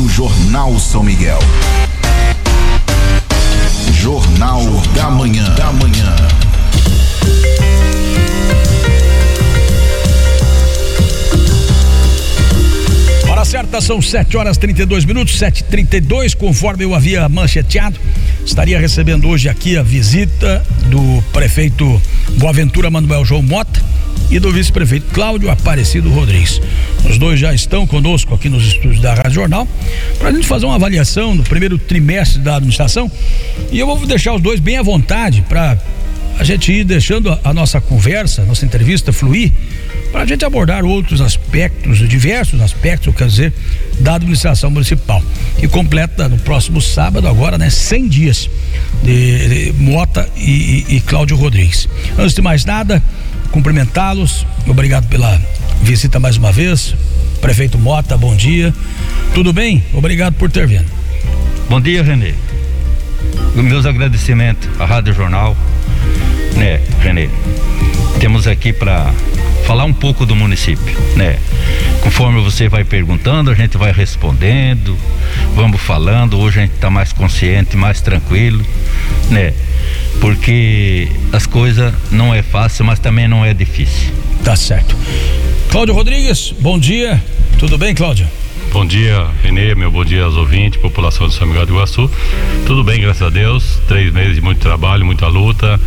Rádio Jornal São Miguel. Jornal da Manhã. Da Manhã. Hora certa são 7 horas 32 minutos, 7h32, conforme eu havia mancheteado. Estaria recebendo hoje aqui a visita do prefeito Boaventura Manuel João Mota e do vice-prefeito Cláudio Aparecido Rodrigues. Os dois já estão conosco aqui nos estúdios da Rádio Jornal para a gente fazer uma avaliação do primeiro trimestre da administração. E eu vou deixar os dois bem à vontade para a gente ir deixando a, nossa conversa, nossa entrevista fluir, para a gente abordar outros aspectos, diversos aspectos, quer dizer, da administração municipal. Que completa no próximo sábado, agora, né, 100 dias de, de Mota e, e, e Cláudio Rodrigues. Antes de mais nada, cumprimentá-los, obrigado pela visita mais uma vez. Prefeito Mota, bom dia. Tudo bem? Obrigado por ter vindo. Bom dia, Renê. Meus agradecimentos à Rádio Jornal, né, Renê? Temos aqui para falar um pouco do município, né? Conforme você vai perguntando, a gente vai respondendo, vamos falando. Hoje a gente está mais consciente, mais tranquilo, né? Porque as coisas não é fácil, mas também não é difícil. Tá certo. Cláudio Rodrigues, bom dia. Tudo bem, Cláudio? Bom dia, Renê, meu bom dia aos ouvintes, população de São Miguel do Iguaçu. Tudo bem, graças a Deus. Três meses de muito trabalho, muita luta,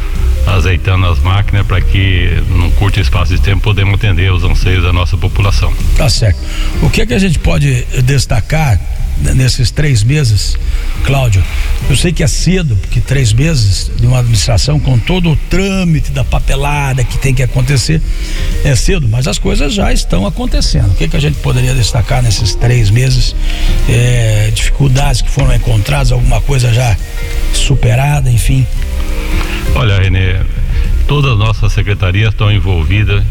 azeitando as máquinas para que, num curto espaço de tempo, podemos atender os anseios da nossa população. Tá certo. O que é que a gente pode destacar nesses três meses, Cláudio? Eu sei que é cedo, porque três meses de uma administração com todo o trâmite da papelada que tem que acontecer é cedo, mas as coisas já estão acontecendo. O que, que a gente poderia destacar nesses três meses? É, dificuldades que foram encontradas, alguma coisa já superada, enfim. Olha, Renê, todas as nossas secretarias estão envolvidas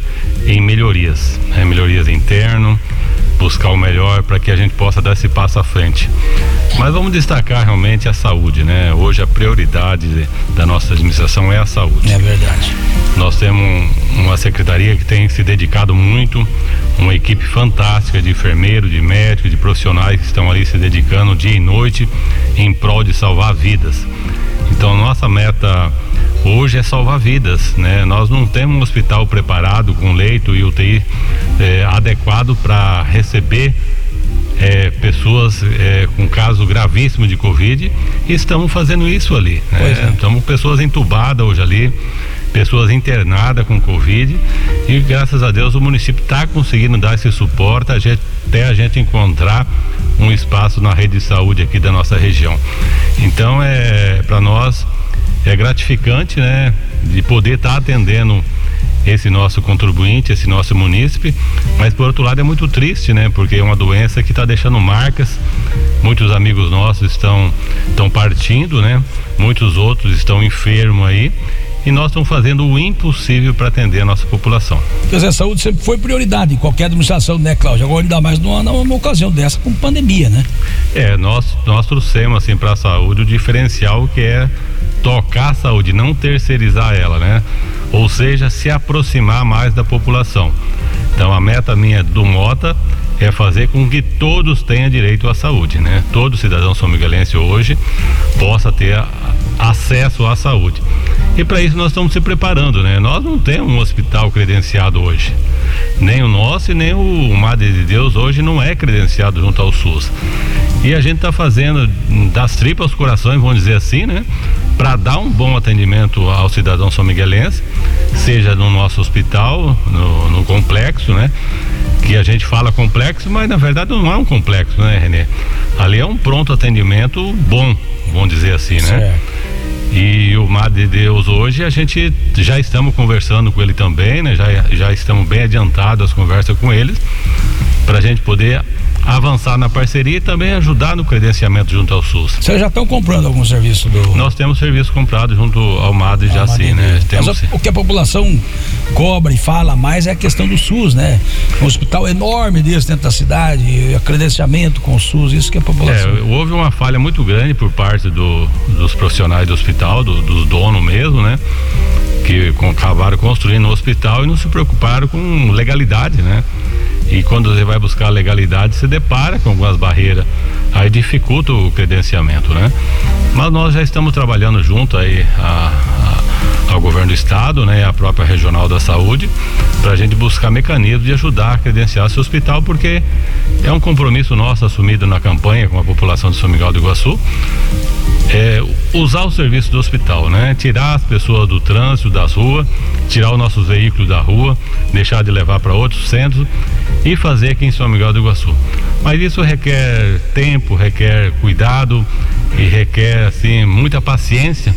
em melhorias, né? melhorias interno, buscar o melhor para que a gente possa dar esse passo à frente. Mas vamos destacar realmente a saúde, né? Hoje a prioridade da nossa administração é a saúde. É verdade. Nós temos uma secretaria que tem se dedicado muito, uma equipe fantástica de enfermeiros, de médicos, de profissionais que estão ali se dedicando dia e noite em prol de salvar vidas. Então nossa meta hoje é salvar vidas, né? Nós não temos um hospital preparado com leito e UTI é, adequado para receber é, pessoas é, com caso gravíssimo de Covid e estamos fazendo isso ali. Né? É. Estamos pessoas entubadas hoje ali, pessoas internadas com Covid e graças a Deus o município está conseguindo dar esse suporte a gente, até a gente encontrar um espaço na rede de saúde aqui da nossa região. Então é para nós é gratificante, né, de poder estar tá atendendo esse nosso contribuinte, esse nosso munícipe, mas por outro lado é muito triste, né? Porque é uma doença que está deixando marcas. Muitos amigos nossos estão estão partindo, né? Muitos outros estão enfermos aí e nós estamos fazendo o impossível para atender a nossa população. Quer dizer, a saúde sempre foi prioridade em qualquer administração, né, Cláudio? Agora ainda mais numa, numa ocasião dessa com pandemia, né? É, nós, nós trouxemos assim para a saúde o diferencial que é tocar a saúde, não terceirizar ela, né? Ou seja, se aproximar mais da população. Então a meta minha do Mota é fazer com que todos tenham direito à saúde, né? Todo cidadão são miguelense hoje possa ter acesso à saúde. E para isso nós estamos se preparando, né? Nós não temos um hospital credenciado hoje. Nem o nosso e nem o Madre de Deus hoje não é credenciado junto ao SUS. E a gente está fazendo das tripas corações, vamos dizer assim, né? Para dar um bom atendimento ao cidadão são miguelense, seja no nosso hospital, no, no complexo, né? Que a gente fala complexo, mas na verdade não é um complexo, né, Renê? Ali é um pronto atendimento bom, vamos dizer assim, né? Certo. E o Mar de Deus hoje a gente já estamos conversando com ele também, né? Já, já estamos bem adiantados as conversas com eles para a gente poder avançar na parceria e também ajudar no credenciamento junto ao SUS. Vocês já estão comprando algum serviço do. Nós temos serviço comprado junto ao MAD já sim, né? Temos... o que a população cobra e fala mais é a questão do SUS, né? Um hospital enorme desse dentro da cidade, credenciamento com o SUS, isso que a população. É, houve uma falha muito grande por parte do, dos profissionais do hospital, do, dos donos mesmo, né? Que acabaram construindo o hospital e não se preocuparam com legalidade, né? E quando você vai buscar a legalidade, se depara com algumas barreiras, aí dificulta o credenciamento, né? Mas nós já estamos trabalhando junto aí a, a, ao governo do estado, né, a própria regional da saúde, para a gente buscar mecanismos de ajudar a credenciar esse hospital, porque é um compromisso nosso assumido na campanha com a população de São Miguel do Iguaçu, é, usar o serviço do hospital, né? Tirar as pessoas do trânsito, das ruas, tirar os nossos veículos da rua, deixar de levar para outros centros e fazer aqui em São Miguel do Iguaçu. Mas isso requer tempo, requer cuidado e requer assim muita paciência,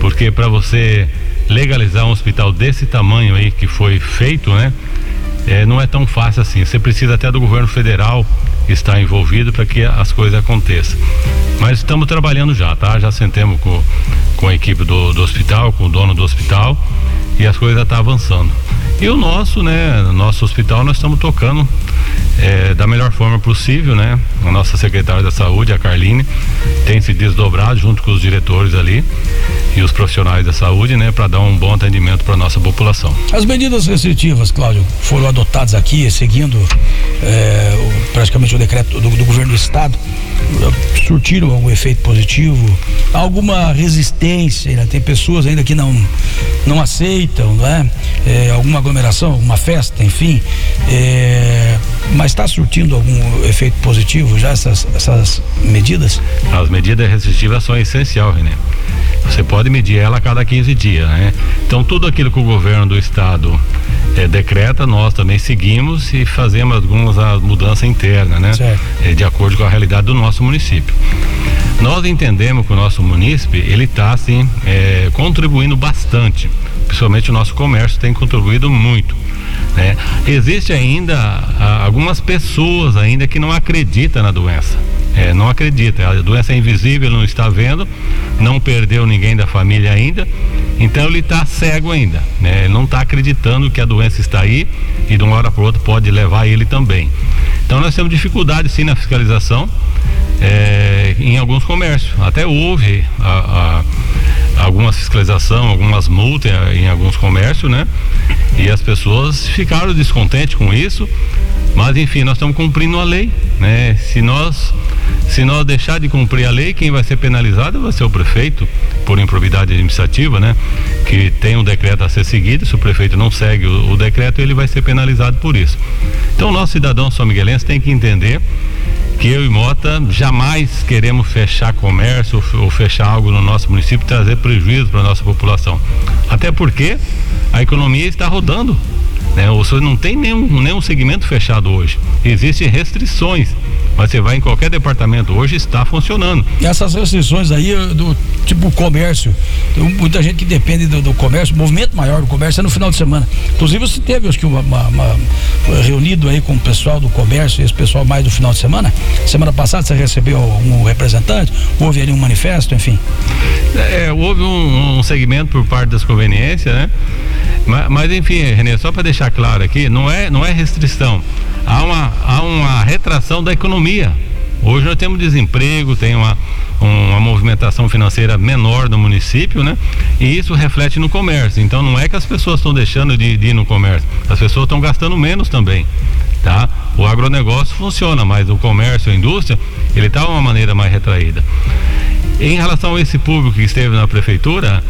porque para você legalizar um hospital desse tamanho aí que foi feito, né? É, não é tão fácil assim. Você precisa até do governo federal estar envolvido para que as coisas aconteçam. Mas estamos trabalhando já, tá? Já sentemos com, com a equipe do, do hospital, com o dono do hospital e as coisas estão tá avançando. E o nosso, né, nosso hospital nós estamos tocando é, da melhor forma possível, né? A nossa secretária da saúde, a Carline, tem se desdobrado junto com os diretores ali e os profissionais da saúde, né, para dar um bom atendimento para nossa população. As medidas restritivas, Cláudio, foram adotadas aqui, seguindo é, o, o decreto do, do, governo do estado, surtiram algum efeito positivo? Alguma resistência? Né? Tem pessoas ainda que não não aceitam, não é? é alguma aglomeração, alguma festa, enfim. É, mas está surtindo algum efeito positivo já essas, essas medidas? As medidas restritivas são essenciais, René. Você pode medir ela a cada 15 dias, né? Então tudo aquilo que o governo do estado é, decreta, nós também seguimos e fazemos algumas mudanças internas, né? É, de acordo com a realidade do nosso município. Nós entendemos que o nosso município ele está assim é, contribuindo bastante, principalmente o nosso comércio tem contribuído muito. Né? Existe ainda a, algumas pessoas ainda que não acreditam na doença. É, não acredita, a doença é invisível, não está vendo, não perdeu ninguém da família ainda, então ele está cego ainda, né? Ele não está acreditando que a doença está aí e de uma hora para outra pode levar ele também. Então nós temos dificuldade sim na fiscalização é, em alguns comércios. Até houve a, a, alguma fiscalização, algumas multas em alguns comércios, né? E as pessoas ficaram descontentes com isso, mas enfim, nós estamos cumprindo a lei, né? Se nós se nós deixar de cumprir a lei, quem vai ser penalizado vai ser o prefeito por improbidade administrativa, né? Que tem um decreto a ser seguido, se o prefeito não segue o, o decreto, ele vai ser penalizado por isso. Então, nosso cidadão são miguelense tem que entender que eu e Mota jamais queremos fechar comércio ou, ou fechar algo no nosso município, trazer prejuízo para a nossa população. Até porque a economia está rodando. Né? O senhor não tem nenhum, nenhum segmento fechado hoje. Existem restrições mas você vai em qualquer departamento hoje está funcionando. E essas restrições aí do tipo comércio, tem muita gente que depende do, do, comércio, o movimento maior do comércio é no final de semana. Inclusive você teve, acho que uma, uma, uma reunido aí com o pessoal do comércio, esse pessoal mais do final de semana. Semana passada você recebeu um representante, houve ali um manifesto, enfim. É, houve um, um segmento por parte das conveniências, né? Mas, mas enfim, Renê, só para deixar claro aqui, não é, não é restrição há uma, há uma retração da economia. Hoje nós temos desemprego, tem uma, uma movimentação financeira menor no município, né? E isso reflete no comércio. Então não é que as pessoas estão deixando de, de ir no comércio, as pessoas estão gastando menos também, tá? O agronegócio funciona, mas o comércio, a indústria, ele está de uma maneira mais retraída. Em relação a esse público que esteve na prefeitura,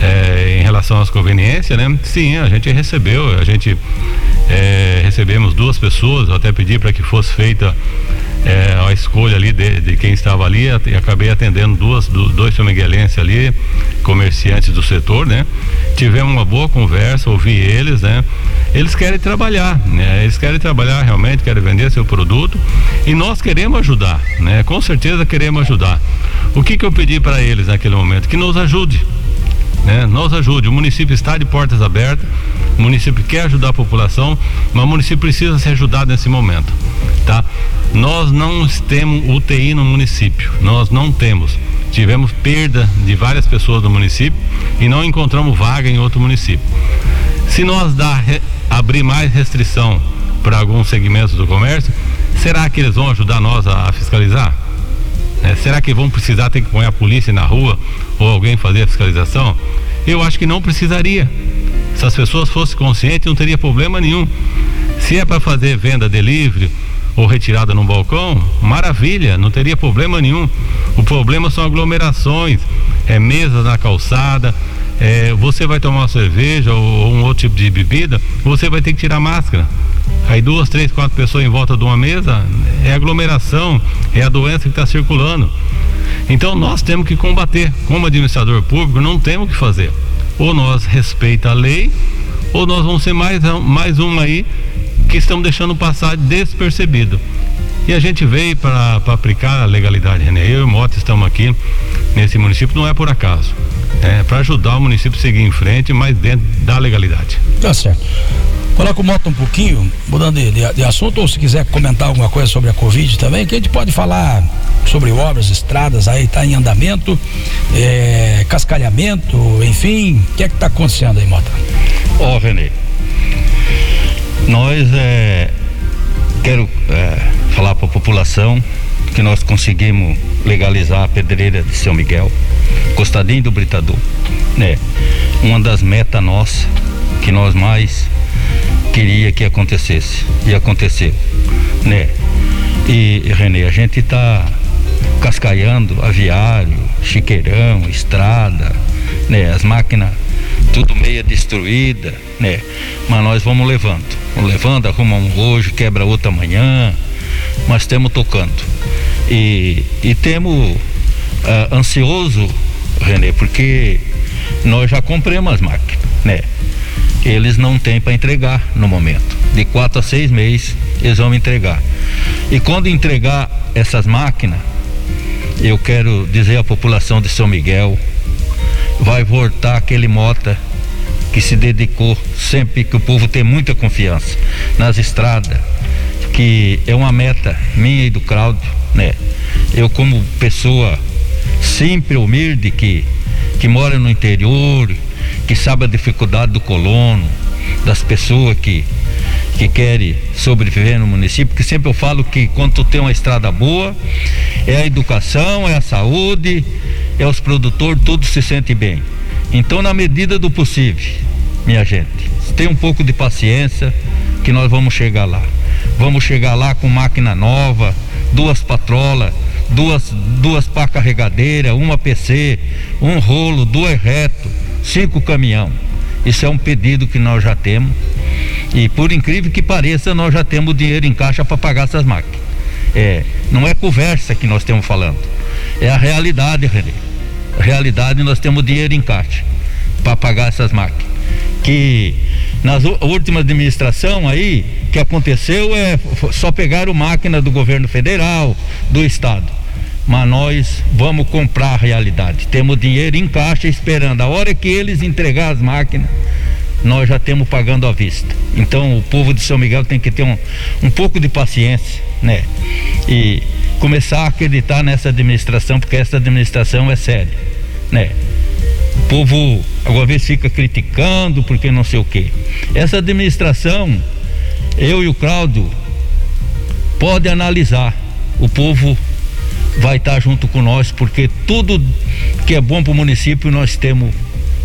é, em relação às conveniências, né? Sim, a gente recebeu, a gente é, recebemos duas pessoas, até pedi para que fosse feita é, a escolha ali de, de, quem estava ali e acabei atendendo duas, do, dois miguelenses ali, comerciantes do setor, né? Tivemos uma boa conversa, ouvi eles, né? Eles querem trabalhar, né? Eles querem trabalhar realmente, querem vender seu produto e nós queremos ajudar, né? Com certeza queremos ajudar. O que que eu pedi para eles naquele momento? Que nos ajude, né? Nos ajude. O município está de portas abertas, o município quer ajudar a população, mas o município precisa ser ajudado nesse momento, tá? Nós não temos UTI no município, nós não temos. Tivemos perda de várias pessoas do município e não encontramos vaga em outro município. Se nós dar, abrir mais restrição para alguns segmentos do comércio, será que eles vão ajudar nós a, a fiscalizar? É, será que vão precisar ter que pôr a polícia na rua ou alguém fazer a fiscalização? Eu acho que não precisaria. Se as pessoas fossem conscientes, não teria problema nenhum. Se é para fazer venda delivery ou retirada no balcão, maravilha, não teria problema nenhum. O problema são aglomerações, é mesas na calçada. É, você vai tomar uma cerveja ou, ou um outro tipo de bebida, você vai ter que tirar máscara. Aí duas, três, quatro pessoas em volta de uma mesa, é aglomeração, é a doença que está circulando. Então nós temos que combater. Como administrador público, não temos o que fazer. Ou nós respeita a lei, ou nós vamos ser mais, mais uma aí que estamos deixando passar despercebido. E a gente veio para aplicar a legalidade, René. Eu e o Mota estamos aqui nesse município, não é por acaso. É para ajudar o município a seguir em frente, mas dentro da legalidade. Tá certo. Com o Mota um pouquinho, mudando de, de, assunto, ou se quiser comentar alguma coisa sobre a Covid também, que a gente pode falar sobre obras, estradas, aí está em andamento, é, cascalhamento, enfim, o que é que está acontecendo aí, Mota? Ó, Renê, nós é, quero é, falar para a população que nós conseguimos legalizar a pedreira de São Miguel, Costadinho do Britador, né? Uma das metas nossas que nós mais queria que acontecesse e aconteceu, né? E Renê, a gente está cascaiando aviário, chiqueirão, estrada, né? As máquinas tudo meia destruída, né? Mas nós vamos levando, vamos levando, arrumamos hoje, quebra outra amanhã, mas temos tocando. E, e temos uh, ansioso, Renê, porque nós já compramos as máquinas, né? Eles não têm para entregar no momento. De quatro a seis meses eles vão entregar. E quando entregar essas máquinas, eu quero dizer à população de São Miguel, vai voltar aquele mota que se dedicou sempre que o povo tem muita confiança nas estradas, que é uma meta minha e do Cláudio, né? Eu como pessoa sempre humilde que que mora no interior, que sabe a dificuldade do colono, das pessoas que que querem sobreviver no município, que sempre eu falo que quando tem uma estrada boa, é a educação, é a saúde, é os produtores, tudo se sente bem. Então, na medida do possível, minha gente, tenha um pouco de paciência que nós vamos chegar lá. Vamos chegar lá com máquina nova, duas patrolas, duas, duas pá carregadeiras, uma PC, um rolo, duas reto, cinco caminhão. Isso é um pedido que nós já temos. E por incrível que pareça, nós já temos dinheiro em caixa para pagar essas máquinas. É, não é conversa que nós estamos falando. É a realidade, René. A realidade nós temos dinheiro em caixa para pagar essas máquinas. Que nas últimas administração aí, que aconteceu é só pegaram máquina do governo federal, do estado. Mas nós vamos comprar a realidade. Temos dinheiro em caixa esperando. A hora que eles entregar as máquinas, nós já temos pagando à vista. Então o povo de São Miguel tem que ter um, um pouco de paciência, né? E começar a acreditar nessa administração, porque essa administração é séria, né? O povo alguma vez fica criticando porque não sei o quê. Essa administração, eu e o Cláudio, pode analisar. O povo vai estar junto com nós, porque tudo que é bom para o município nós temos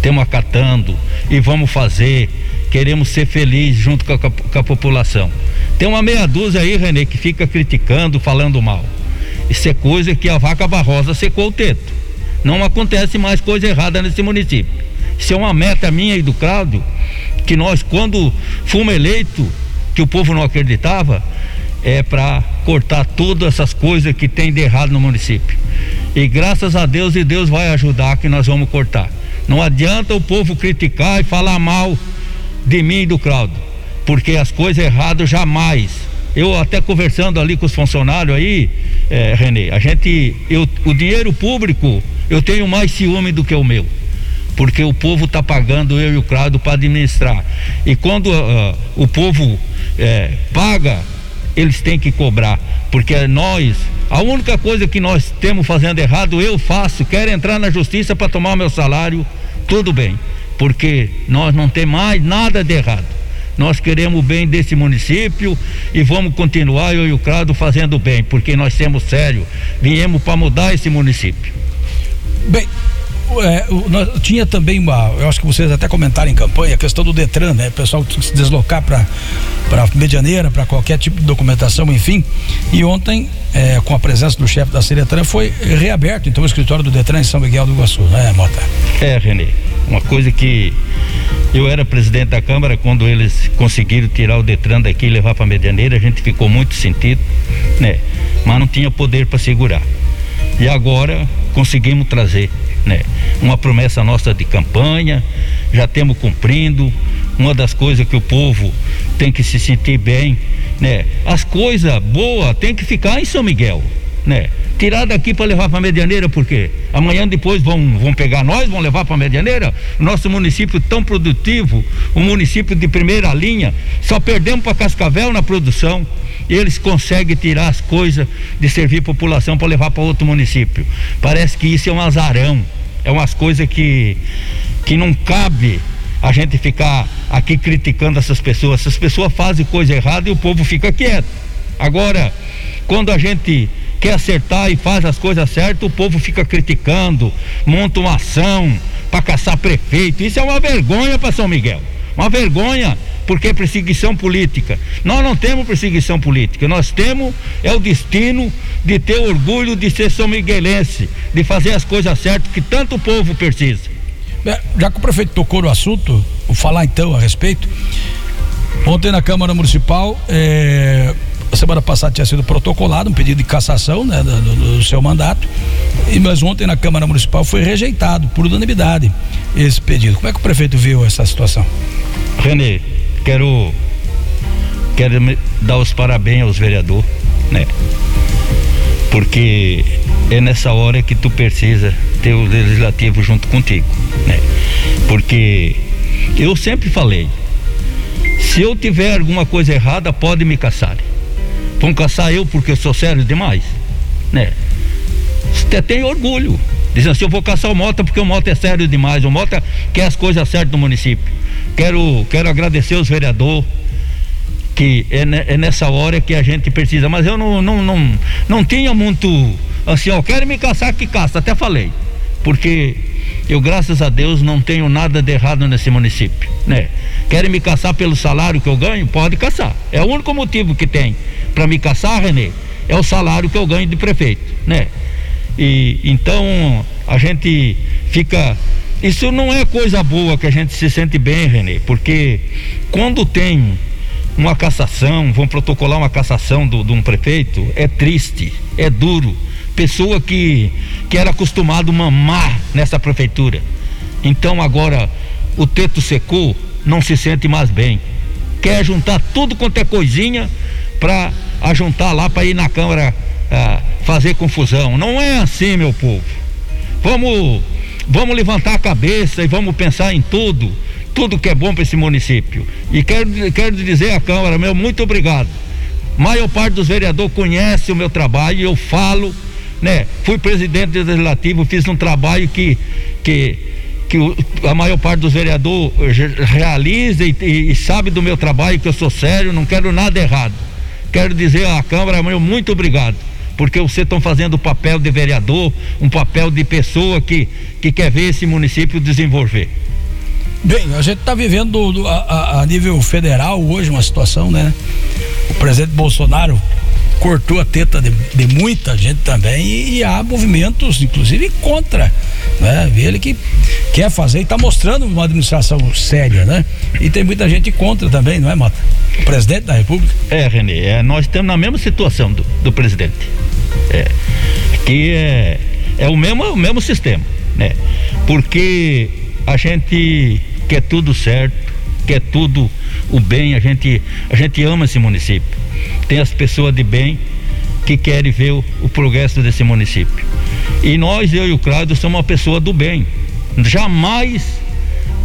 estamos acatando e vamos fazer. Queremos ser felizes junto com a, com a população. Tem uma meia dúzia aí, Renê, que fica criticando, falando mal. Isso é coisa que a vaca barrosa secou o teto. Não acontece mais coisa errada nesse município. Isso é uma meta minha e do Cláudio, que nós, quando fomos eleitos, que o povo não acreditava, é para cortar todas essas coisas que tem de errado no município. E graças a Deus, e Deus vai ajudar que nós vamos cortar. Não adianta o povo criticar e falar mal de mim e do Claudio, porque as coisas erradas jamais. Eu até conversando ali com os funcionários aí, é, Renê, a gente, eu, o dinheiro público, eu tenho mais ciúme do que o meu porque o povo está pagando eu e o Claudio para administrar. E quando uh, o povo é, paga, eles têm que cobrar, porque nós, a única coisa que nós temos fazendo errado, eu faço, quero entrar na justiça para tomar o meu salário, tudo bem, porque nós não temos mais nada de errado. Nós queremos o bem desse município e vamos continuar, eu e o Crado, fazendo bem, porque nós temos sério, viemos para mudar esse município. Bem, é, o, tinha também uma, eu acho que vocês até comentaram em campanha, a questão do Detran, né? O pessoal tinha que se deslocar para para Medianeira, para qualquer tipo de documentação, enfim. E ontem, é, com a presença do chefe da Ciretran, foi reaberto então o escritório do Detran em São Miguel do Iguaçu, né, Mota? É, Renê. Uma coisa que eu era presidente da Câmara quando eles conseguiram tirar o Detran daqui e levar para Medianeira, a gente ficou muito sentido, né? Mas não tinha poder para segurar. E agora conseguimos trazer, né? Uma promessa nossa de campanha, já temos cumprindo. Uma das coisas que o povo tem que se sentir bem, né? As coisas boas tem que ficar em São Miguel, né? Tirar daqui para levar para Medianeira, por quê? Amanhã depois vão, vão pegar nós, vão levar para Medianeira. Nosso município tão produtivo, um município de primeira linha, só perdemos para Cascavel na produção. Eles conseguem tirar as coisas de servir a população para levar para outro município. Parece que isso é um azarão, é umas coisas que, que não cabe a gente ficar aqui criticando essas pessoas. Essas pessoas fazem coisa errada e o povo fica quieto. Agora, quando a gente quer acertar e faz as coisas certas, o povo fica criticando, monta uma ação para caçar prefeito. Isso é uma vergonha para São Miguel. Uma vergonha, porque é perseguição política. Nós não temos perseguição política, nós temos é o destino de ter orgulho de ser são miguelense, de fazer as coisas certas que tanto o povo precisa. Já que o prefeito tocou no assunto, vou falar então a respeito. Ontem na Câmara Municipal, é, semana passada tinha sido protocolado um pedido de cassação né, do, do, seu mandato, e mas ontem na Câmara Municipal foi rejeitado por unanimidade esse pedido. Como é que o prefeito viu essa situação? Renê, quero quero dar os parabéns aos vereadores, né? Porque é nessa hora que tu precisa ter o legislativo junto contigo, né? Porque eu sempre falei, se eu tiver alguma coisa errada, pode me caçar. Vão caçar eu porque eu sou sério demais, né? Você tem orgulho. Dizendo assim, eu vou caçar o Mota porque o Mota é sério demais. O Mota quer as coisas certas do município. Quero, quero agradecer os vereadores que é, é, nessa hora que a gente precisa. Mas eu não, não, não, não tinha muito assim, ó, quero me caçar que caça, até falei. Porque eu, graças a Deus, não tenho nada de errado nesse município, né? Querem me caçar pelo salário que eu ganho? Pode caçar. É o único motivo que tem para me caçar, Renê, é o salário que eu ganho de prefeito, né? E então a gente fica isso não é coisa boa que a gente se sente bem, Renê, porque quando tem uma cassação, vão protocolar uma cassação de um prefeito, é triste, é duro. Pessoa que, que era acostumado mamar nessa prefeitura. Então agora o teto secou, não se sente mais bem. Quer juntar tudo quanto é coisinha para ajuntar lá para ir na Câmara ah, fazer confusão. Não é assim, meu povo. Vamos, vamos levantar a cabeça e vamos pensar em tudo tudo que é bom para esse município. E quero, quero dizer à Câmara, meu, muito obrigado. A maior parte dos vereadores conhece o meu trabalho e eu falo, né? Fui presidente do legislativo, fiz um trabalho que, que, que a maior parte dos vereadores realiza e, e, e sabe do meu trabalho, que eu sou sério, não quero nada errado. Quero dizer à Câmara, meu, muito obrigado porque vocês estão fazendo o papel de vereador, um papel de pessoa que, que quer ver esse município desenvolver. Bem, a gente está vivendo a, a, nível federal hoje uma situação, né? O presidente Bolsonaro cortou a teta de, de muita gente também e, e, há movimentos, inclusive, contra. Né? Ele que quer fazer e está mostrando uma administração séria, né? E tem muita gente contra também, não é, Mota? O presidente da República. É, Renê, é, nós estamos na mesma situação do, do presidente. É, que é, é o, mesmo, o mesmo sistema, né? Porque a gente quer tudo certo, quer tudo o bem, a gente, a gente ama esse município. Tem as pessoas de bem que querem ver o, o progresso desse município. E nós, eu e o Cláudio, somos uma pessoa do bem. Jamais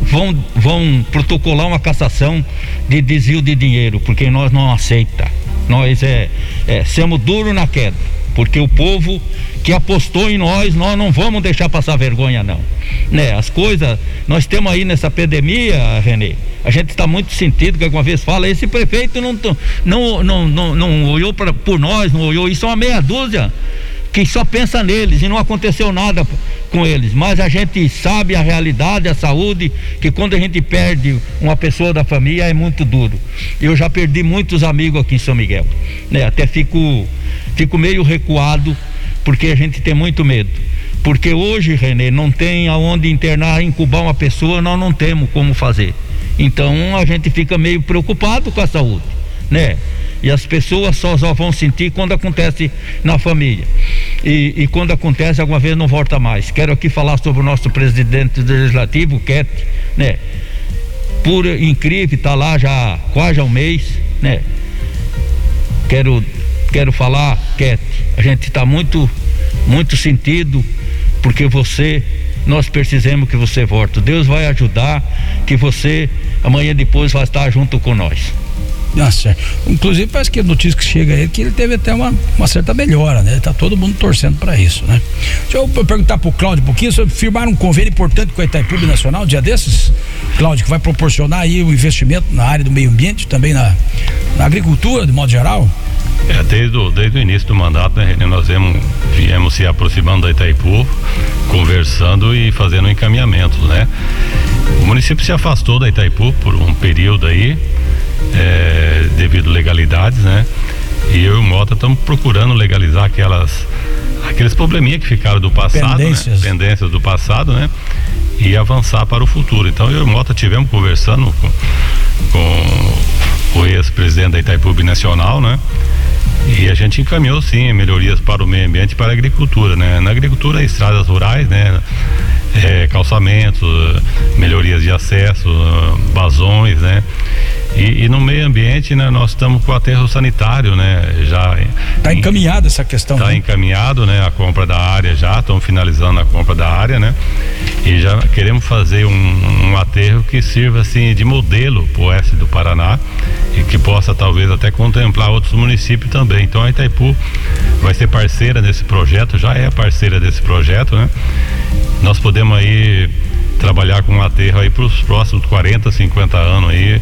vão, vão protocolar uma cassação de desvio de dinheiro, porque nós não aceita. Nós é, é somos duro na queda, porque o povo que apostou em nós, nós não vamos deixar passar vergonha não. Né? As coisas, nós temos aí nessa pandemia, Renê, a gente está muito sentido que alguma vez fala, esse prefeito não não não não, não olhou pra, por nós, não olhou, isso é uma meia dúzia que só pensa neles e não aconteceu nada com eles. Mas a gente sabe a realidade, a saúde, que quando a gente perde uma pessoa da família é muito duro. Eu já perdi muitos amigos aqui em São Miguel, né? Até fico, fico meio recuado porque a gente tem muito medo. Porque hoje, Renê, não tem aonde internar, incubar uma pessoa, nós não temos como fazer. Então a gente fica meio preocupado com a saúde, né? E as pessoas só, só vão sentir quando acontece na família. E, e, quando acontece, alguma vez não volta mais. Quero aqui falar sobre o nosso presidente legislativo, Ket, né? Por incrível, está lá já quase há um mês, né? Quero, quero falar, Ket, a gente está muito, muito sentido, porque você, nós precisamos que você volte. Deus vai ajudar, que você amanhã depois vai estar junto com nós. Ah, certo. Inclusive parece que a notícia que chega aí é que ele teve até uma, uma certa melhora, né? Tá todo mundo torcendo para isso, né? Deixa eu perguntar pro Cláudio um pouquinho, você firmaram um convênio importante com a Itaipu Nacional, um dia desses, Cláudio, que vai proporcionar aí o investimento na área do meio ambiente, também na, na agricultura, de modo geral? É, desde o, desde o início do mandato, né, nós viemos, viemos se aproximando da Itaipu, conversando e fazendo encaminhamentos, né? O município se afastou da Itaipu por um período aí, é, devido legalidades, né? E eu e o Mota estamos procurando legalizar aquelas aqueles probleminhas que ficaram do passado, pendências. Né? pendências do passado, né? E avançar para o futuro. Então eu e o Mota tivemos conversando com, com o ex-presidente da Itaipu Nacional, né? E a gente encaminhou sim melhorias para o meio ambiente e para a agricultura, né? Na agricultura, estradas rurais, né? É, calçamentos, melhorias de acesso, vazões, né? E, e, no meio ambiente, né, nós estamos com o aterro sanitário, né? Já está encaminhada essa questão. Está né? encaminhado, né? A compra da área já, estamos finalizando a compra da área, né? E já queremos fazer um, um aterro que sirva assim de modelo para o oeste do Paraná e que possa talvez até contemplar outros municípios também. Então a Itaipu vai ser parceira desse projeto, já é parceira desse projeto, né? Nós podemos aí trabalhar com aterro aí para os próximos 40, 50 anos aí,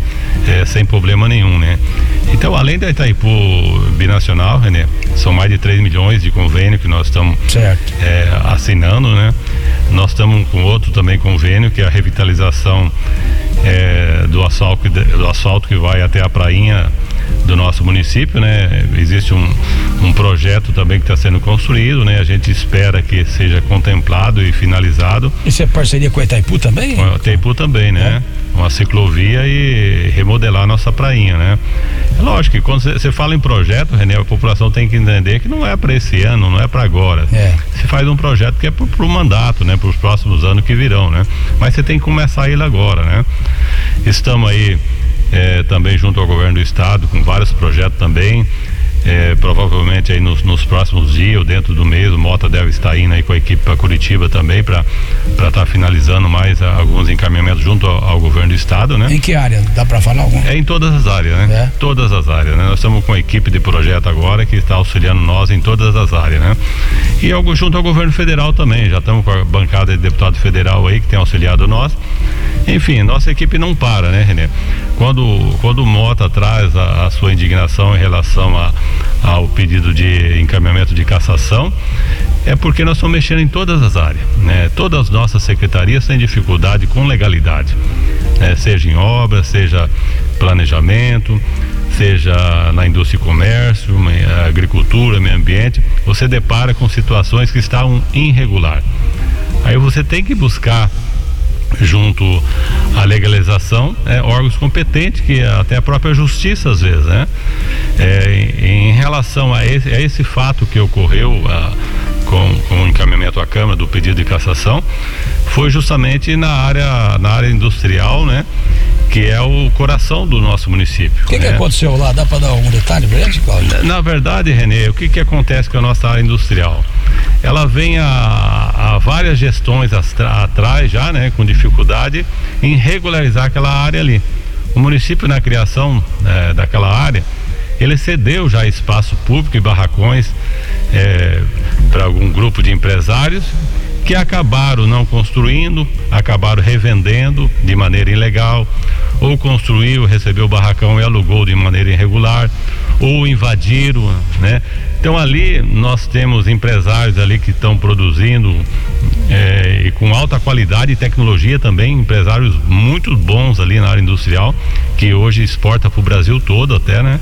é, sem problema nenhum, né? Então, além da Itaipu Binacional, René, são mais de 3 milhões de convênio que nós estamos é, assinando, né? Nós estamos com outro também convênio, que é a revitalização é, do, asfalto, do asfalto que vai até a prainha do nosso município, né? Existe um, um projeto também que está sendo construído, né? A gente espera que seja contemplado e finalizado. Isso é parceria com a Itaipu também? Com a Itaipu também, né? É. Uma ciclovia e remodelar a nossa prainha, né? É lógico que quando você fala em projeto, René, a população tem que entender que não é para esse ano, não é para agora. É. Você faz um projeto que é para o mandato, né? Para os próximos anos que virão, né? Mas você tem que começar ele agora, né? Estamos aí é, também junto ao governo do estado, com vários projetos também. É, provavelmente aí nos, nos, próximos dias ou dentro do mês o Mota deve estar indo aí com a equipe para Curitiba também para estar tá finalizando mais a, alguns encaminhamentos junto ao, ao, governo do estado, né? Em que área? Dá para falar algum? É em todas as áreas, né? É. Todas as áreas, né? Nós estamos com a equipe de projeto agora que está auxiliando nós em todas as áreas, né? E algo junto ao governo federal também, já estamos com a bancada de deputado federal aí que tem auxiliado nós. Enfim, nossa equipe não para, né, Renê? Quando, quando o Mota traz a, a sua indignação em relação a, ao pedido de encaminhamento de cassação, é porque nós estamos mexendo em todas as áreas. Né? Todas as nossas secretarias têm dificuldade com legalidade, né? seja em obra, seja planejamento, seja na indústria e comércio, agricultura, meio ambiente, você depara com situações que estão irregular. Aí você tem que buscar junto à legalização, é, órgãos competentes, que até a própria justiça às vezes, né? É, em, relação a esse, a esse, fato que ocorreu a, com, com o encaminhamento à Câmara do pedido de cassação, foi justamente na área, na área industrial, né? que é o coração do nosso município. O que, né? que aconteceu lá? Dá para dar um detalhe pra gente, Cláudio? Na, na, verdade, Renê, o que, que acontece com a nossa área industrial? Ela vem a, a várias gestões atrás já, né, com dificuldade em regularizar aquela área ali. O município na criação é, daquela área, ele cedeu já espaço público e barracões é, para algum grupo de empresários que acabaram não construindo, acabaram revendendo de maneira ilegal, ou construiu, recebeu o barracão e alugou de maneira irregular, ou invadiram, né? Então ali nós temos empresários ali que estão produzindo é, e com alta qualidade e tecnologia também, empresários muito bons ali na área industrial, que hoje exporta para o Brasil todo até, né?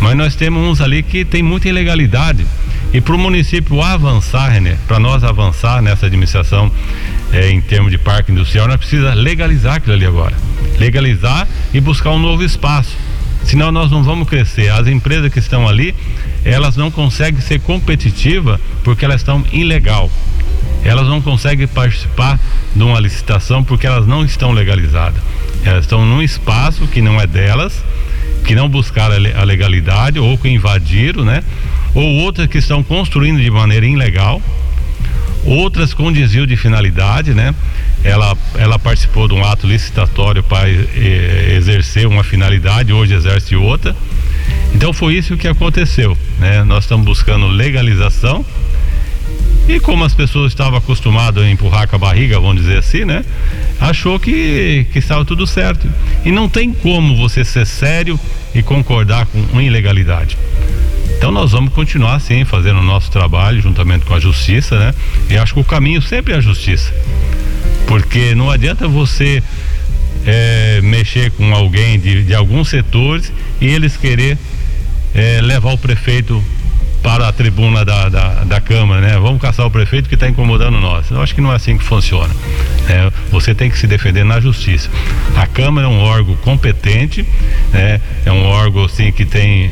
Mas nós temos uns ali que tem muita ilegalidade. E para o município avançar, René, para nós avançar nessa administração é, em termos de parque industrial, nós precisamos legalizar aquilo ali agora. Legalizar e buscar um novo espaço. Senão nós não vamos crescer. As empresas que estão ali, elas não conseguem ser competitivas porque elas estão ilegal. Elas não conseguem participar de uma licitação porque elas não estão legalizadas. Elas estão num espaço que não é delas, que não buscaram a legalidade ou que invadiram, né? Ou outras que estão construindo de maneira ilegal, outras com desvio de finalidade, né? Ela, ela participou de um ato licitatório para eh, exercer uma finalidade, hoje exerce outra. Então foi isso que aconteceu, né? Nós estamos buscando legalização e como as pessoas estavam acostumadas a empurrar com a barriga, vamos dizer assim, né? Achou que, que estava tudo certo. E não tem como você ser sério e concordar com uma ilegalidade. Então nós vamos continuar assim, fazendo o nosso trabalho juntamente com a justiça, né? E acho que o caminho sempre é a justiça. Porque não adianta você é, mexer com alguém de, de alguns setores e eles querer é, levar o prefeito para a tribuna da, da, da, Câmara, né? Vamos caçar o prefeito que está incomodando nós. Eu acho que não é assim que funciona. Né? Você tem que se defender na justiça. A Câmara é um órgão competente, né? É um órgão assim que tem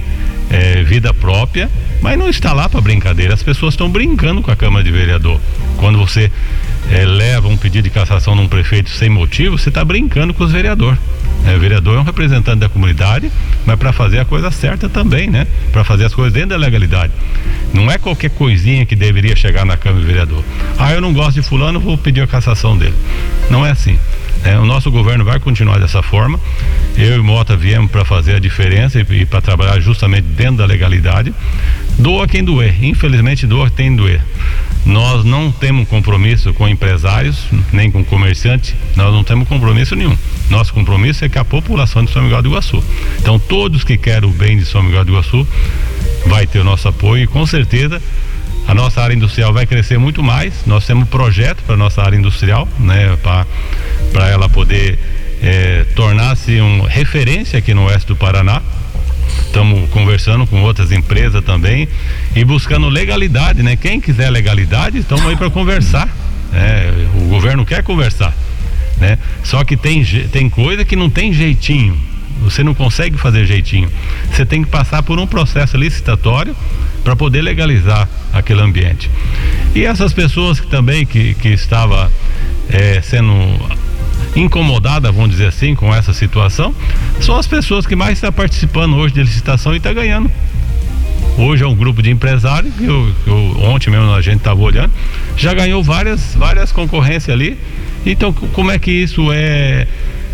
é, vida própria, mas não está lá para brincadeira. As pessoas estão brincando com a Câmara de Vereador. Quando você é, leva um pedido de cassação num prefeito sem motivo, você está brincando com os vereadores. É, o vereador é um representante da comunidade, mas para fazer a coisa certa também, né? Para fazer as coisas dentro da legalidade. Não é qualquer coisinha que deveria chegar na Câmara de Vereador. Ah, eu não gosto de fulano, vou pedir a cassação dele. Não é assim. É, o nosso governo vai continuar dessa forma. Eu e Mota viemos para fazer a diferença e, e para trabalhar justamente dentro da legalidade. Doa quem doer. Infelizmente, doa quem doer. Nós não temos compromisso com empresários, nem com comerciantes, nós não temos compromisso nenhum. Nosso compromisso é que a população de São Miguel do Iguaçu. Então, todos que querem o bem de São Miguel do Iguaçu vai ter o nosso apoio e com certeza a nossa área industrial vai crescer muito mais. Nós temos um projeto para nossa área industrial, né, para ela poder é, tornar-se uma referência aqui no oeste do Paraná. Estamos conversando com outras empresas também e buscando legalidade, né? Quem quiser legalidade, estamos aí para conversar. Né? O governo quer conversar, né? Só que tem, tem coisa que não tem jeitinho. Você não consegue fazer jeitinho. Você tem que passar por um processo licitatório para poder legalizar aquele ambiente. E essas pessoas que também que, que estava é, sendo incomodada, vamos dizer assim, com essa situação, são as pessoas que mais estão participando hoje de licitação e está ganhando. Hoje é um grupo de empresários, que eu, eu, ontem mesmo a gente estava olhando, já ganhou várias, várias concorrências ali. Então, como é que isso é,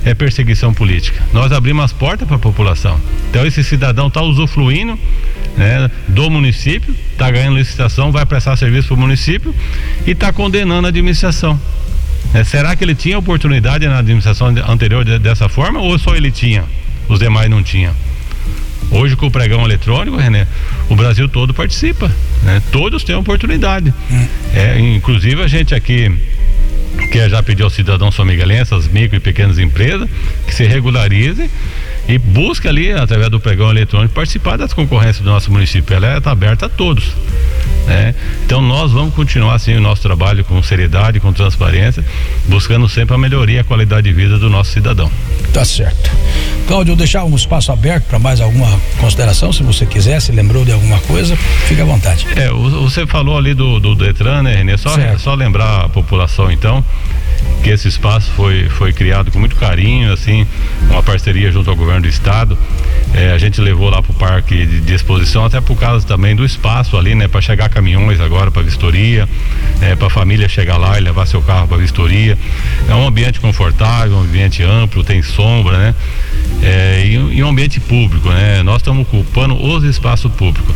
é perseguição política? Nós abrimos as portas para a população. Então, esse cidadão está usufruindo né, do município, está ganhando licitação, vai prestar serviço para o município e está condenando a administração. É, será que ele tinha oportunidade na administração anterior de, dessa forma ou só ele tinha? Os demais não tinham? Hoje com o pregão eletrônico, René, o Brasil todo participa, né? Todos têm oportunidade. É, inclusive a gente aqui que já pediu ao cidadão são miguelense, as micro e pequenas empresas, que se regularizem e busque ali, através do pregão eletrônico, participar das concorrências do nosso município. Ela está aberta a todos. Né? Então nós vamos continuar assim o nosso trabalho com seriedade, com transparência, buscando sempre a melhoria e a qualidade de vida do nosso cidadão. Tá certo. Cláudio, eu deixar um espaço aberto para mais alguma consideração, se você quiser, se lembrou de alguma coisa, fique à vontade. É, você falou ali do, do Detran, né, Renê? Só, só lembrar a população então que esse espaço foi, foi criado com muito carinho, assim, uma parceria junto ao governo do estado. É, a gente levou lá para o parque de, de, exposição, até por causa também do espaço ali, né? Para chegar caminhões agora para vistoria, é, para a família chegar lá e levar seu carro para vistoria. É um ambiente confortável, um ambiente amplo, tem sombra, né? É, e, e um ambiente público, né? Nós estamos ocupando os espaços públicos.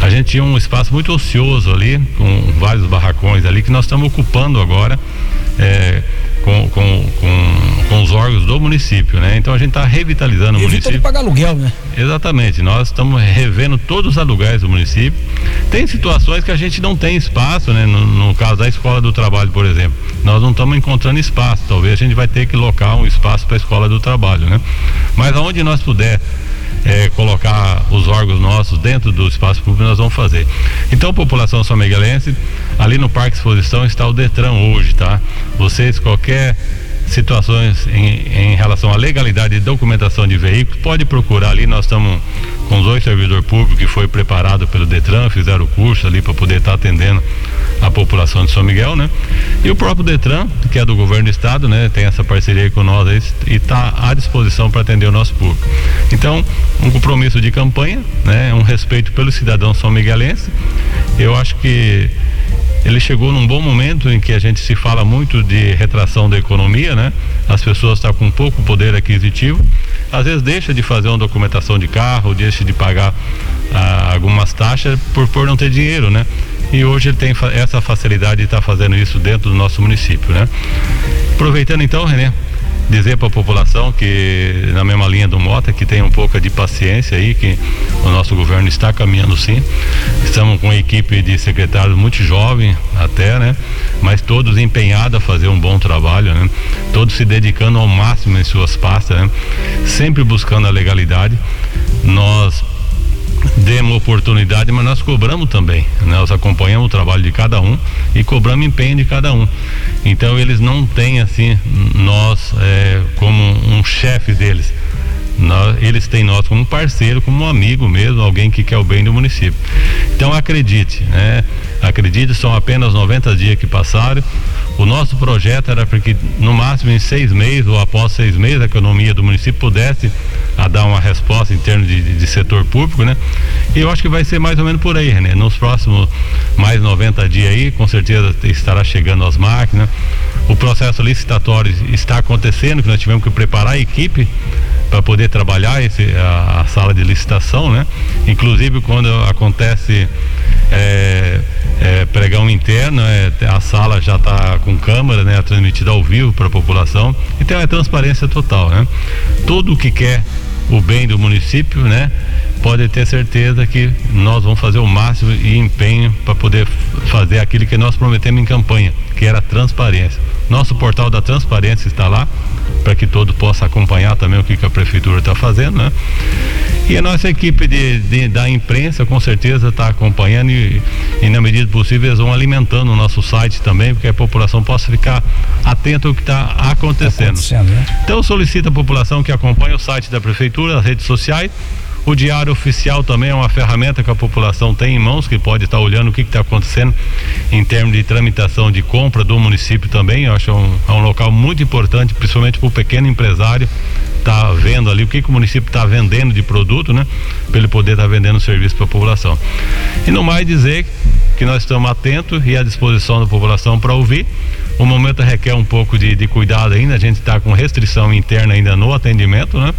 A gente tinha um espaço muito ocioso ali, com vários barracões ali, que nós estamos ocupando agora é, com, com, com, com, os órgãos do município, né? Então a gente está revitalizando e o município. de pagar aluguel, né? Exatamente, nós estamos revendo todos os aluguéis do município. Tem situações que a gente não tem espaço, né? No, no caso da escola do trabalho, por exemplo, nós não estamos encontrando espaço. Talvez a gente vai ter que locar um espaço para a escola do trabalho, né? Mas aonde nós puder é, colocar os órgãos nossos dentro do espaço público, nós vamos fazer. Então, população são miguelense, ali no Parque Exposição está o Detran hoje, tá? Vocês, qualquer situações em, em, relação à legalidade de documentação de veículos, pode procurar ali, nós estamos com os dois servidores públicos que foi preparado pelo Detran, fizeram o curso ali para poder estar tá atendendo a população de São Miguel, né? E o próprio Detran, que é do governo do estado, né? Tem essa parceria com nós e está à disposição para atender o nosso público. Então, um compromisso de campanha, né? Um respeito pelo cidadão são miguelense. Eu acho que ele chegou num bom momento em que a gente se fala muito de retração da economia, né? As pessoas estão com pouco poder aquisitivo, às vezes deixa de fazer uma documentação de carro, deixa de pagar ah, algumas taxas por, por não ter dinheiro, né? E hoje ele tem essa facilidade de estar tá fazendo isso dentro do nosso município, né? Aproveitando então, René, dizer para a população que na mesma linha do Mota que tem um pouco de paciência aí que o nosso governo está caminhando sim. Estamos com uma equipe de secretários muito jovem até né? Mas todos empenhados a fazer um bom trabalho né? Todos se dedicando ao máximo em suas pastas né? Sempre buscando a legalidade. Nós demos oportunidade, mas nós cobramos também. Né? Nós acompanhamos o trabalho de cada um e cobramos empenho de cada um. Então eles não têm assim nós é, como um chefe deles. Nós, eles têm nós como parceiro, como um amigo mesmo, alguém que quer o bem do município. Então acredite, né? Acredite, são apenas 90 dias que passaram. O nosso projeto era para que no máximo em seis meses ou após seis meses a economia do município pudesse a dar uma resposta em termos de, de, de, setor público, né? E eu acho que vai ser mais ou menos por aí, né? Nos próximos mais 90 dias aí, com certeza estará chegando as máquinas. O processo licitatório está acontecendo, que nós tivemos que preparar a equipe para poder trabalhar esse, a, a, sala de licitação, né? Inclusive quando acontece é, é, pregão interno, é, a sala já está com câmera, né? Transmitida ao vivo para a população. Então é transparência total, né? Tudo que quer o bem do município, né? Pode ter certeza que nós vamos fazer o máximo e empenho para poder fazer aquilo que nós prometemos em campanha, que era transparência. Nosso portal da transparência está lá para que todo possa acompanhar também o que, que a prefeitura está fazendo, né? E a nossa equipe de, de da imprensa com certeza está acompanhando e, e, na medida possível eles vão alimentando o nosso site também, porque a população possa ficar atenta ao que está acontecendo. acontecendo né? Então solicito a população que acompanhe o site da prefeitura, as redes sociais o diário oficial também é uma ferramenta que a população tem em mãos, que pode estar olhando o que está acontecendo em termos de tramitação de compra do município também. Eu acho um, é um local muito importante, principalmente para o pequeno empresário tá vendo ali o que, que o município está vendendo de produto, né? Para ele poder estar tá vendendo serviço para a população. E no mais dizer que nós estamos atentos e à disposição da população para ouvir. O momento requer um pouco de, de cuidado ainda, a gente está com restrição interna ainda no atendimento, né?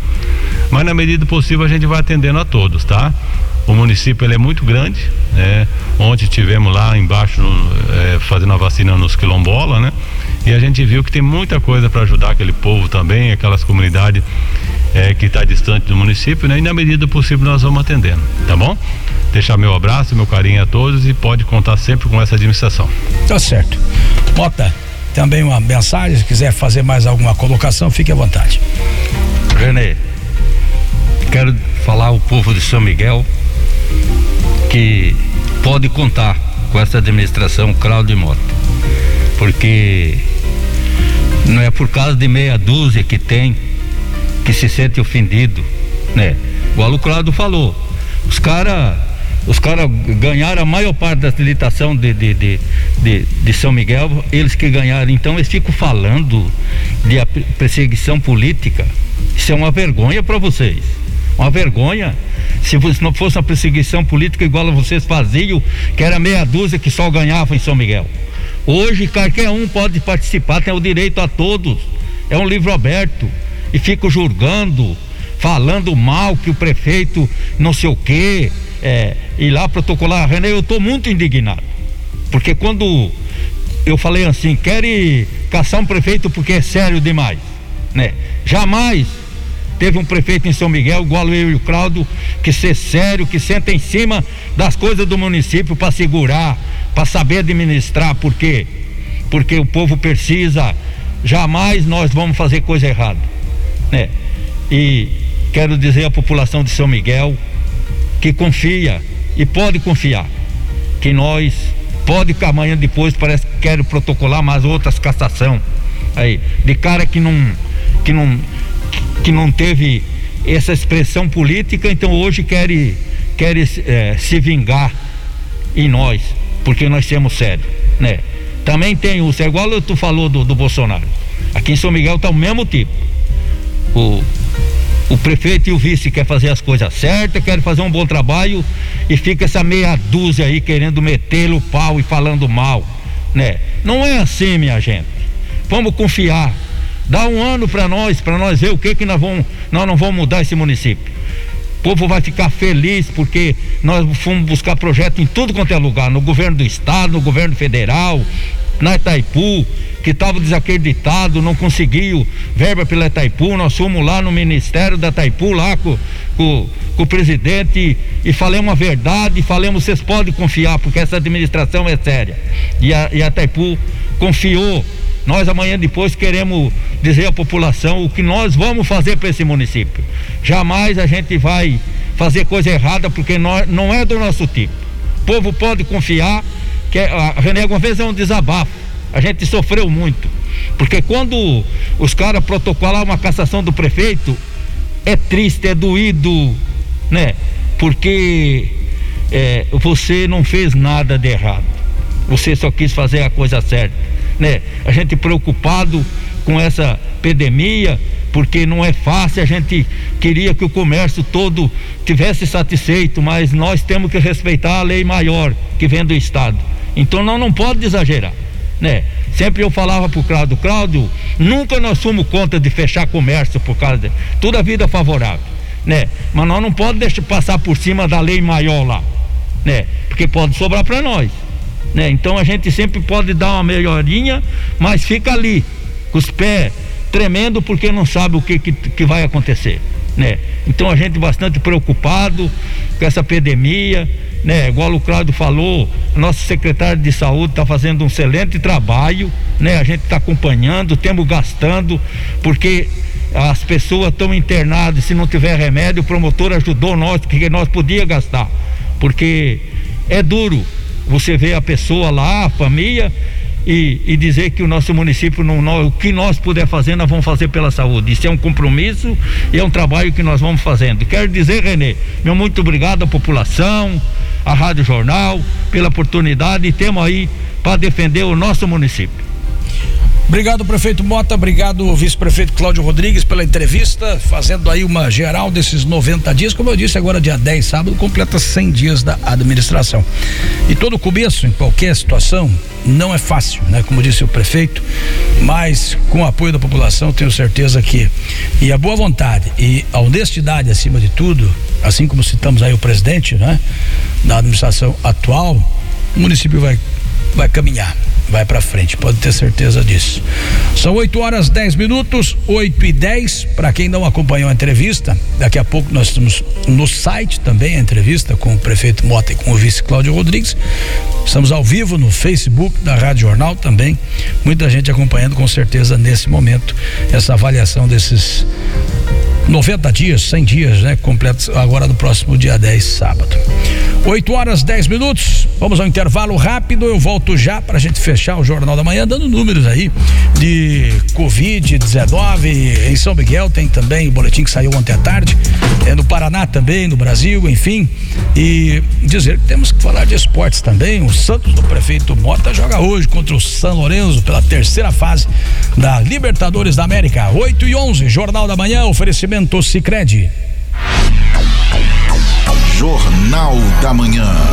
Mas na medida possível a gente vai atendendo a todos, tá? O município ele é muito grande, né? Ontem tivemos lá embaixo é, fazendo a vacina nos quilombola, né? E a gente viu que tem muita coisa para ajudar aquele povo também, aquelas comunidades é, que está distante do município, né? E na medida possível nós vamos atendendo, tá bom? Deixar meu abraço, meu carinho a todos e pode contar sempre com essa administração. Tá certo. Mota, também uma mensagem, se quiser fazer mais alguma colocação, fique à vontade. Renê, quero falar ao povo de São Miguel que pode contar com essa administração Claudio Mota, porque não é por causa de meia dúzia que tem que se sente ofendido, né? O Alucrado falou, os caras os caras ganharam a maior parte da licitação de, de, de, de, de São Miguel, eles que ganharam. Então eles ficam falando de perseguição política. Isso é uma vergonha para vocês. Uma vergonha. Se não fosse uma perseguição política igual a vocês faziam, que era meia dúzia que só ganhava em São Miguel. Hoje qualquer um pode participar, tem o direito a todos. É um livro aberto. E fico julgando, falando mal que o prefeito não sei o quê, é, ir lá protocolar. René, eu estou muito indignado. Porque quando eu falei assim, querem caçar um prefeito porque é sério demais, né? Jamais teve um prefeito em São Miguel, igual eu e o Claudio, que ser sério, que senta em cima das coisas do município para segurar, para saber administrar, por quê? Porque o povo precisa, jamais nós vamos fazer coisa errada, né? E quero dizer à população de São Miguel que confia e pode confiar que nós pode que amanhã depois parece que querem protocolar mais outras cassação aí de cara que não que não que não teve essa expressão política, então hoje querem quer, é, se vingar em nós, porque nós somos sérios, né? Também tem o, é igual tu falou do, do Bolsonaro. Aqui em São Miguel tá o mesmo tipo. O, o prefeito e o vice quer fazer as coisas certas, querem fazer um bom trabalho e fica essa meia dúzia aí querendo meter o pau e falando mal, né? Não é assim, minha gente. Vamos confiar Dá um ano para nós, para nós ver o que que nós vamos, nós não vamos mudar esse município. O povo vai ficar feliz porque nós fomos buscar projeto em tudo quanto é lugar, no governo do estado, no governo federal, na Itaipu, que estava desacreditado, não conseguiu verba pela Itaipu, nós fomos lá no ministério da Itaipu, lá com, com, com o presidente e, e falamos a verdade, falamos, vocês podem confiar, porque essa administração é séria. E a, e a Itaipu confiou nós amanhã depois queremos dizer à população o que nós vamos fazer para esse município. Jamais a gente vai fazer coisa errada porque nós, não é do nosso tipo. O povo pode confiar que a René alguma vez é um desabafo. A gente sofreu muito. Porque quando os caras protocolaram uma cassação do prefeito, é triste, é doído, né? Porque é, você não fez nada de errado. Você só quis fazer a coisa certa né? A gente preocupado com essa epidemia, porque não é fácil, a gente queria que o comércio todo tivesse satisfeito, mas nós temos que respeitar a lei maior que vem do Estado. Então nós não pode exagerar, né? Sempre eu falava pro Cláudio, Cláudio, nunca nós fomos contra de fechar comércio por causa de toda a vida favorável, né? Mas nós não podemos deixar passar por cima da lei maior lá, né? Porque pode sobrar para nós né? Então a gente sempre pode dar uma melhorinha, mas fica ali, com os pés tremendo porque não sabe o que, que, que vai acontecer, né? Então a gente bastante preocupado com essa epidemia, né? Igual o Cláudio falou, nosso secretário de saúde está fazendo um excelente trabalho, né? A gente está acompanhando, temos gastando, porque as pessoas estão internadas, se não tiver remédio, o promotor ajudou nós, que nós podíamos gastar, porque é duro, você vê a pessoa lá, a família, e, e, dizer que o nosso município, não, o que nós puder fazer, nós vamos fazer pela saúde. Isso é um compromisso e é um trabalho que nós vamos fazendo. Quero dizer, Renê, meu muito obrigado à população, à Rádio Jornal, pela oportunidade e temos aí para defender o nosso município. Obrigado, prefeito Mota. Obrigado, vice-prefeito Cláudio Rodrigues, pela entrevista, fazendo aí uma geral desses 90 dias. Como eu disse, agora, dia 10, sábado, completa 100 dias da administração. E todo começo, em qualquer situação, não é fácil, né? Como disse o prefeito, mas com o apoio da população, tenho certeza que. E a boa vontade e a honestidade acima de tudo, assim como citamos aí o presidente, né? Da administração atual, o município vai, vai caminhar vai para frente, pode ter certeza disso. São 8 horas 10 minutos, 8 e 10. Para quem não acompanhou a entrevista, daqui a pouco nós estamos no site também a entrevista com o prefeito Mota e com o vice Cláudio Rodrigues. Estamos ao vivo no Facebook da Rádio Jornal também. Muita gente acompanhando com certeza nesse momento essa avaliação desses 90 dias, 100 dias, né? Completos agora no próximo dia 10, sábado. 8 horas 10 minutos. Vamos ao intervalo rápido. Eu volto já para a gente fechar o Jornal da Manhã, dando números aí de Covid-19. Em São Miguel tem também o boletim que saiu ontem à tarde. É no Paraná também, no Brasil, enfim. E dizer que temos que falar de esportes também. O Santos do prefeito Mota joga hoje contra o São Lourenço pela terceira fase da Libertadores da América. 8 e 11, Jornal da Manhã, oferecimento Oferecimento Sicredi. Jornal da Manhã.